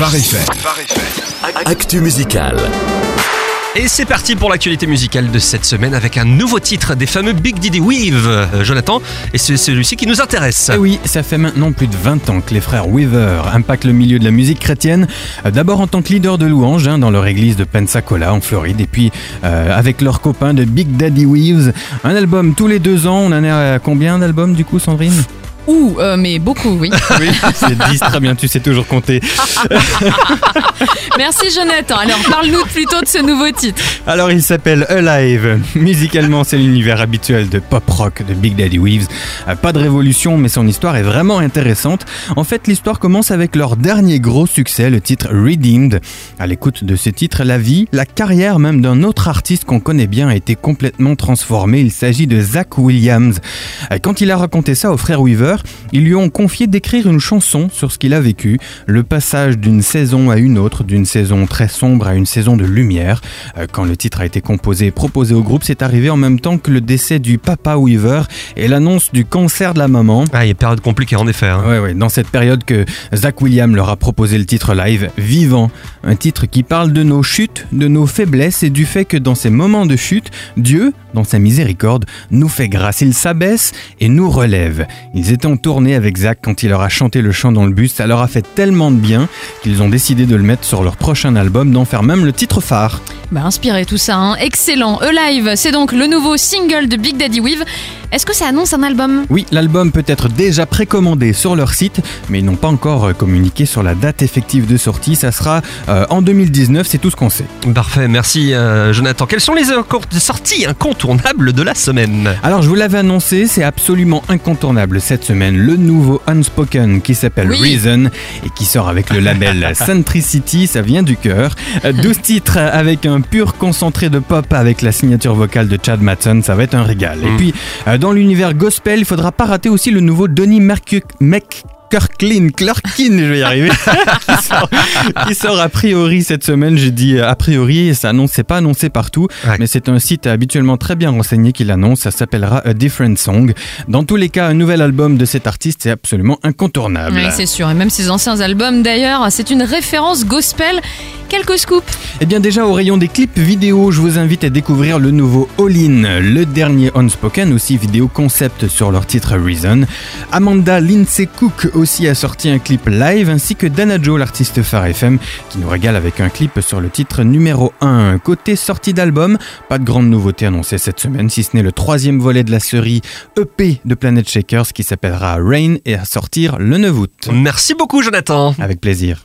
Phare. Actu musical. Et c'est parti pour l'actualité musicale de cette semaine avec un nouveau titre des fameux Big Diddy Weave, euh, Jonathan, et c'est celui-ci qui nous intéresse. Eh oui, ça fait maintenant plus de 20 ans que les frères Weaver impactent le milieu de la musique chrétienne, euh, d'abord en tant que leader de louange hein, dans leur église de Pensacola en Floride, et puis euh, avec leurs copains de Big Daddy Weaves, un album tous les deux ans, on en est à combien d'albums du coup Sandrine? Ouh, euh, mais beaucoup, oui. Oui, c'est 10, très bien, tu sais toujours compter. Merci Jonathan. Alors parle-nous plutôt de ce nouveau titre. Alors il s'appelle Alive. Musicalement, c'est l'univers habituel de pop rock de Big Daddy Weaves. Euh, Pas de révolution, mais son histoire est vraiment intéressante. En fait, l'histoire commence avec leur dernier gros succès, le titre Redeemed. À l'écoute de ce titre, la vie, la carrière même d'un autre artiste qu'on connaît bien a été complètement transformée. Il s'agit de Zach Williams. Euh, Quand il a raconté ça aux frères Weaver, ils lui ont confié d'écrire une chanson sur ce qu'il a vécu, le passage d'une saison à une autre, d'une saison très sombre à une saison de lumière. Euh, Quand le titre a été composé et proposé au groupe, c'est arrivé en même temps que le décès du papa Weaver et l'annonce du cancer de la maman. Ah, il y a une période compliquée en effet. hein. Ouais, ouais, dans cette période que Zach William leur a proposé le titre live Vivant, un titre qui parle de nos chutes, de nos faiblesses et du fait que dans ces moments de chute, Dieu, dans sa miséricorde, nous fait grâce, il s'abaisse et nous relève. Ils étaient en tournée avec Zach quand il leur a chanté le chant dans le bus, ça leur a fait tellement de bien qu'ils ont décidé de le mettre sur leur prochain album, d'en faire même le titre phare. Bah inspiré tout ça, hein. excellent. Alive, c'est donc le nouveau single de Big Daddy Weave. Est-ce que ça annonce un album? Oui, l'album peut être déjà précommandé sur leur site, mais ils n'ont pas encore euh, communiqué sur la date effective de sortie. Ça sera euh, en 2019, c'est tout ce qu'on sait. Parfait, merci euh, Jonathan. Quelles sont les sorties incontournables de la semaine? Alors, je vous l'avais annoncé, c'est absolument incontournable cette semaine. Le nouveau Unspoken qui s'appelle Oui. Reason et qui sort avec le label Centricity, ça vient du cœur. Euh, 12 titres avec un pur concentré de pop avec la signature vocale de Chad Matson, ça va être un régal. Et Mm. puis, euh, dans l'univers gospel, il faudra pas rater aussi le nouveau Donny Mercu- Mc. Kirklin, Clarkin, je vais y arriver, qui, sort, qui sort a priori cette semaine. J'ai dit euh, a priori, et ça annonce, c'est pas annoncé partout, Ouais. mais c'est un site habituellement très bien renseigné qui l'annonce. Ça s'appellera A Different Song. Dans tous les cas, un nouvel album de cet artiste est absolument incontournable. Oui, c'est sûr. Et même ses anciens albums d'ailleurs, c'est une référence gospel. Quelques scoops. Eh bien déjà au rayon des clips vidéo, je vous invite à découvrir le nouveau All In, le dernier Unspoken, aussi vidéo concept sur leur titre Reason. Amanda Lindsay Cook aussi a sorti un clip live, ainsi que Dana Joe, l'artiste phare FM, qui nous régale avec un clip sur le titre numéro 1. Côté sortie d'album, pas de grande nouveauté annoncée cette semaine, si ce n'est le troisième volet de la série EP de Planet Shakers qui s'appellera Rain et à sortir le 9 août. Merci beaucoup Jonathan. Avec plaisir.